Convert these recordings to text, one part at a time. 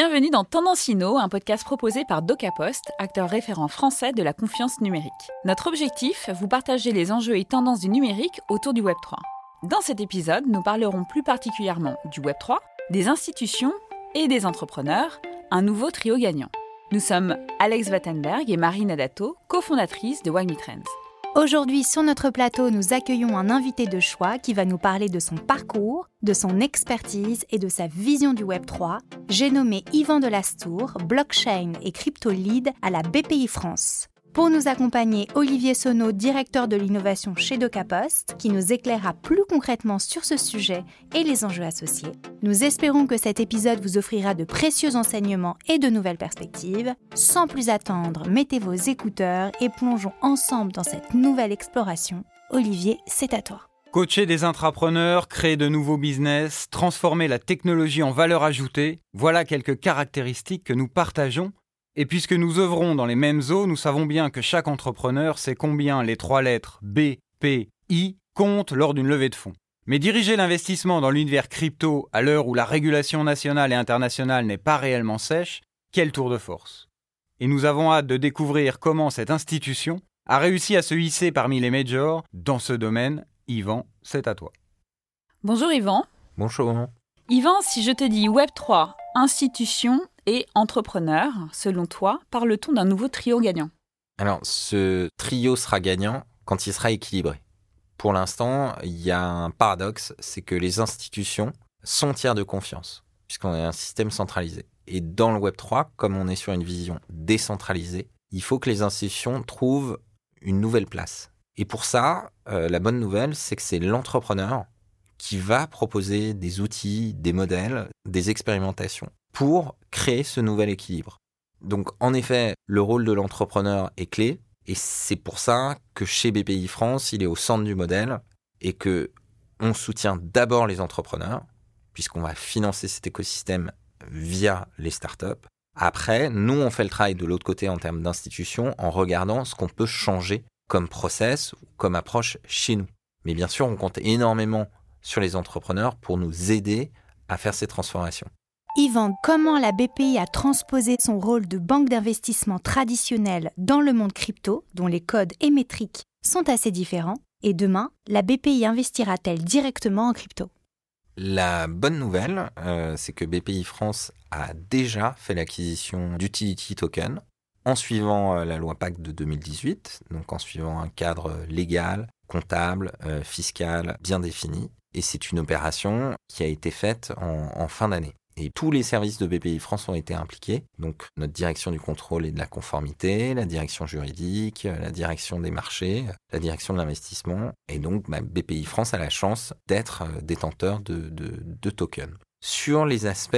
Bienvenue dans Tendancino, un podcast proposé par DocaPost, acteur référent français de la confiance numérique. Notre objectif, vous partager les enjeux et tendances du numérique autour du Web3. Dans cet épisode, nous parlerons plus particulièrement du Web3, des institutions et des entrepreneurs, un nouveau trio gagnant. Nous sommes Alex Wattenberg et Marine Adato, cofondatrices de Wagmi Trends. Aujourd'hui, sur notre plateau, nous accueillons un invité de choix qui va nous parler de son parcours, de son expertise et de sa vision du Web3. J'ai nommé Yvan Delastour, blockchain et crypto lead à la BPI France. Pour nous accompagner, Olivier Sonneau, directeur de l'innovation chez DocaPost, qui nous éclairera plus concrètement sur ce sujet et les enjeux associés. Nous espérons que cet épisode vous offrira de précieux enseignements et de nouvelles perspectives. Sans plus attendre, mettez vos écouteurs et plongeons ensemble dans cette nouvelle exploration. Olivier, c'est à toi. Coacher des intrapreneurs, créer de nouveaux business, transformer la technologie en valeur ajoutée, voilà quelques caractéristiques que nous partageons et puisque nous œuvrons dans les mêmes eaux, nous savons bien que chaque entrepreneur sait combien les trois lettres B, P, I comptent lors d'une levée de fonds. Mais diriger l'investissement dans l'univers crypto à l'heure où la régulation nationale et internationale n'est pas réellement sèche, quel tour de force. Et nous avons hâte de découvrir comment cette institution a réussi à se hisser parmi les majors dans ce domaine. Yvan, c'est à toi. Bonjour Yvan. Bonjour. Yvan, si je te dis Web3, institution et entrepreneur, selon toi, parle-t-on d'un nouveau trio gagnant? Alors, ce trio sera gagnant quand il sera équilibré. Pour l'instant, il y a un paradoxe, c'est que les institutions sont tiers de confiance, puisqu'on est un système centralisé. Et dans le Web 3, comme on est sur une vision décentralisée, il faut que les institutions trouvent une nouvelle place. Et pour ça, euh, la bonne nouvelle, c'est que c'est l'entrepreneur qui va proposer des outils, des modèles, des expérimentations pour créer ce nouvel équilibre. Donc en effet, le rôle de l'entrepreneur est clé et c'est pour ça que chez BPI France, il est au centre du modèle et que on soutient d'abord les entrepreneurs puisqu'on va financer cet écosystème via les startups. Après, nous on fait le travail de l'autre côté en termes d'institutions en regardant ce qu'on peut changer comme process ou comme approche chez nous. Mais bien sûr, on compte énormément sur les entrepreneurs pour nous aider à faire ces transformations. Yvan, comment la BPI a transposé son rôle de banque d'investissement traditionnelle dans le monde crypto, dont les codes et métriques sont assez différents, et demain, la BPI investira-t-elle directement en crypto? La bonne nouvelle, euh, c'est que BPI France a déjà fait l'acquisition d'utility token en suivant euh, la loi PAC de 2018, donc en suivant un cadre légal, comptable, euh, fiscal bien défini. Et c'est une opération qui a été faite en fin d'année. Et tous les services de BPI France ont été impliqués. Donc notre direction du contrôle et de la conformité, la direction juridique, la direction des marchés, la direction de l'investissement. Et donc bah, BPI France a la chance d'être euh, détenteur de, tokens. Sur les aspects,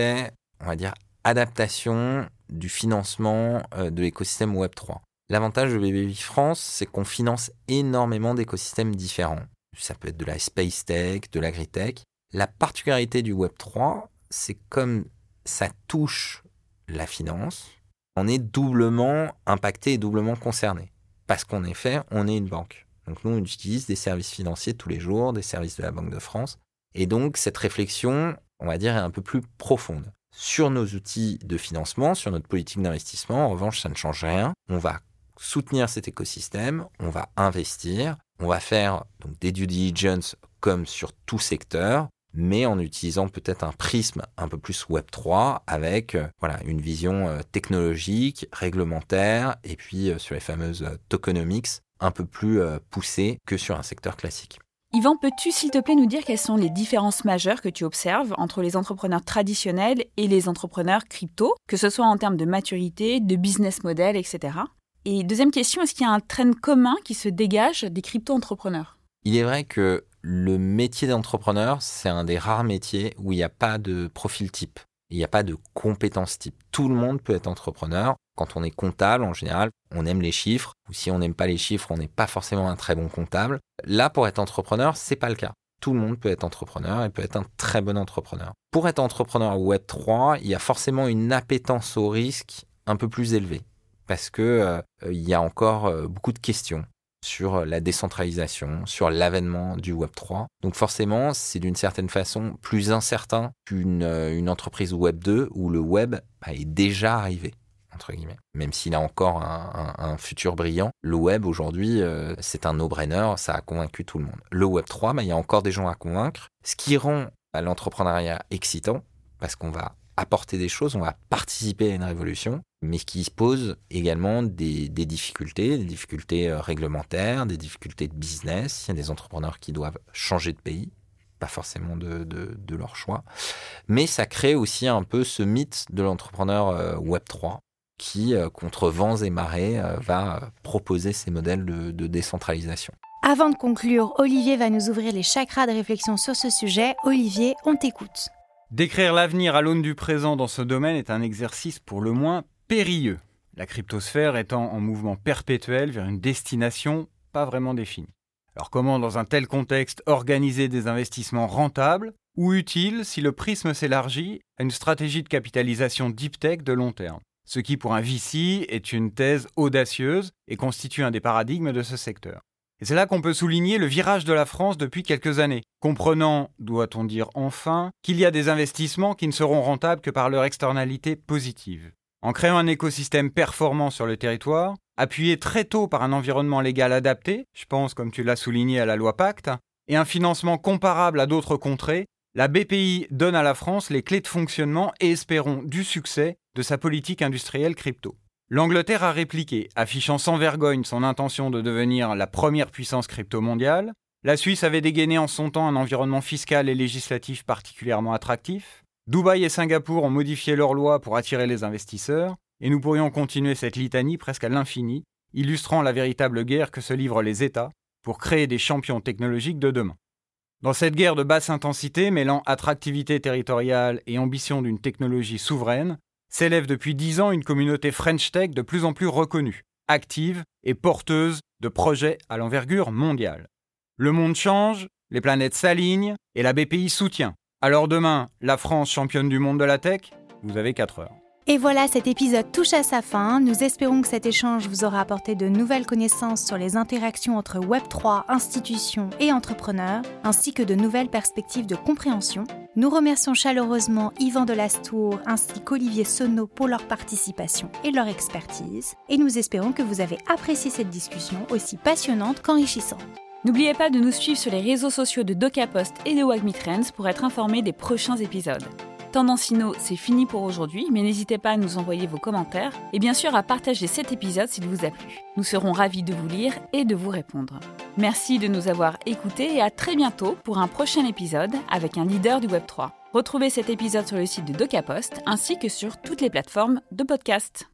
on va dire, adaptation du financement euh, de l'écosystème Web3. L'avantage de BPI France, c'est qu'on finance énormément d'écosystèmes différents. Ça peut être de la space tech, de l'agritech. La particularité du Web3, c'est comme ça touche la finance, on est doublement impacté et doublement concerné. Parce qu'en effet, on est une banque. Donc nous, on utilise des services financiers tous les jours, des services de la Banque de France. Et donc, cette réflexion, on va dire, est un peu plus profonde. Sur nos outils de financement, sur notre politique d'investissement, en revanche, ça ne change rien. On va soutenir cet écosystème, on va investir, on va faire donc, des due diligence comme sur tout secteur, mais en utilisant peut-être un prisme un peu plus Web 3 avec euh, voilà une vision euh, technologique, réglementaire et puis euh, sur les fameuses tokenomics un peu plus poussée que sur un secteur classique. Yvan, peux-tu s'il te plaît nous dire quelles sont les différences majeures que tu observes entre les entrepreneurs traditionnels et les entrepreneurs crypto, que ce soit en termes de maturité, de business model, etc. Et deuxième question, est-ce qu'il y a un trend commun qui se dégage des crypto-entrepreneurs? Il est vrai que le métier d'entrepreneur, c'est un des rares métiers où il n'y a pas de profil type. Il n'y a pas de compétences type. Tout le monde peut être entrepreneur. Quand on est comptable, en général, on aime les chiffres. Ou si on n'aime pas les chiffres, on n'est pas forcément un très bon comptable. Là, pour être entrepreneur, c'est pas le cas. Tout le monde peut être entrepreneur et peut être un très bon entrepreneur. Pour être entrepreneur Web 3, il y a forcément une appétence au risque un peu plus élevée parce que euh, il y a encore euh, beaucoup de questions sur la décentralisation, sur l'avènement du Web 3. Donc forcément, c'est d'une certaine façon plus incertain qu'une euh, entreprise Web 2 où le web bah, est déjà arrivé. Entre guillemets. Même s'il a encore un, futur brillant, le web aujourd'hui, euh, c'est un no-brainer, ça a convaincu tout le monde. Le web 3, bah, il y a encore des gens à convaincre, ce qui rend l'entrepreneuriat excitant, parce qu'on va apporter des choses, on va participer à une révolution, mais qui se pose également des, difficultés, des difficultés euh, réglementaires, des difficultés de business. Il y a des entrepreneurs qui doivent changer de pays, pas forcément de, leur choix. Mais ça crée aussi un peu ce mythe de l'entrepreneur euh, Web 3 qui, euh, contre vents et marées, va proposer ces modèles de décentralisation. Avant de conclure, Olivier va nous ouvrir les chakras de réflexion sur ce sujet. Olivier, on t'écoute. Décrire l'avenir à l'aune du présent dans ce domaine est un exercice pour le moins périlleux, la cryptosphère étant en mouvement perpétuel vers une destination pas vraiment définie. Alors comment dans un tel contexte organiser des investissements rentables ou utiles si le prisme s'élargit à une stratégie de capitalisation deep tech de long terme? Ce qui pour un VC est une thèse audacieuse et constitue un des paradigmes de ce secteur. Et c'est là qu'on peut souligner le virage de la France depuis quelques années, comprenant, doit-on dire enfin, qu'il y a des investissements qui ne seront rentables que par leur externalité positive. En créant un écosystème performant sur le territoire, appuyé très tôt par un environnement légal adapté, je pense comme tu l'as souligné à la loi Pacte, et un financement comparable à d'autres contrées, la BPI donne à la France les clés de fonctionnement et espérons du succès de sa politique industrielle crypto. L'Angleterre a répliqué, affichant sans vergogne son intention de devenir la première puissance crypto mondiale. La Suisse avait dégainé en son temps un environnement fiscal et législatif particulièrement attractif. Dubaï et Singapour ont modifié leurs lois pour attirer les investisseurs. Et nous pourrions continuer cette litanie presque à l'infini, illustrant la véritable guerre que se livrent les États pour créer des champions technologiques de demain. Dans cette guerre de basse intensité, mêlant attractivité territoriale et ambition d'une technologie souveraine, s'élève depuis dix ans une communauté French Tech de plus en plus reconnue, active et porteuse de projets à l'envergure mondiale. Le monde change, les planètes s'alignent et la BPI soutient. Alors demain, la France championne du monde de la tech, vous avez 4 heures. Et voilà, cet épisode touche à sa fin. Nous espérons que cet échange vous aura apporté de nouvelles connaissances sur les interactions entre Web3, institutions et entrepreneurs, ainsi que de nouvelles perspectives de compréhension. Nous remercions chaleureusement Yvan Delastour ainsi qu'Olivier Sonneau pour leur participation et leur expertise, et nous espérons que vous avez apprécié cette discussion aussi passionnante qu'enrichissante. N'oubliez pas de nous suivre sur les réseaux sociaux de DocaPost et de Wagmi pour être informé des prochains épisodes. Tendancino, c'est fini pour aujourd'hui, mais n'hésitez pas à nous envoyer vos commentaires et bien sûr à partager cet épisode s'il vous a plu. Nous serons ravis de vous lire et de vous répondre. Merci de nous avoir écoutés et à très bientôt pour un prochain épisode avec un leader du Web3. Retrouvez cet épisode sur le site de DocaPost ainsi que sur toutes les plateformes de podcast.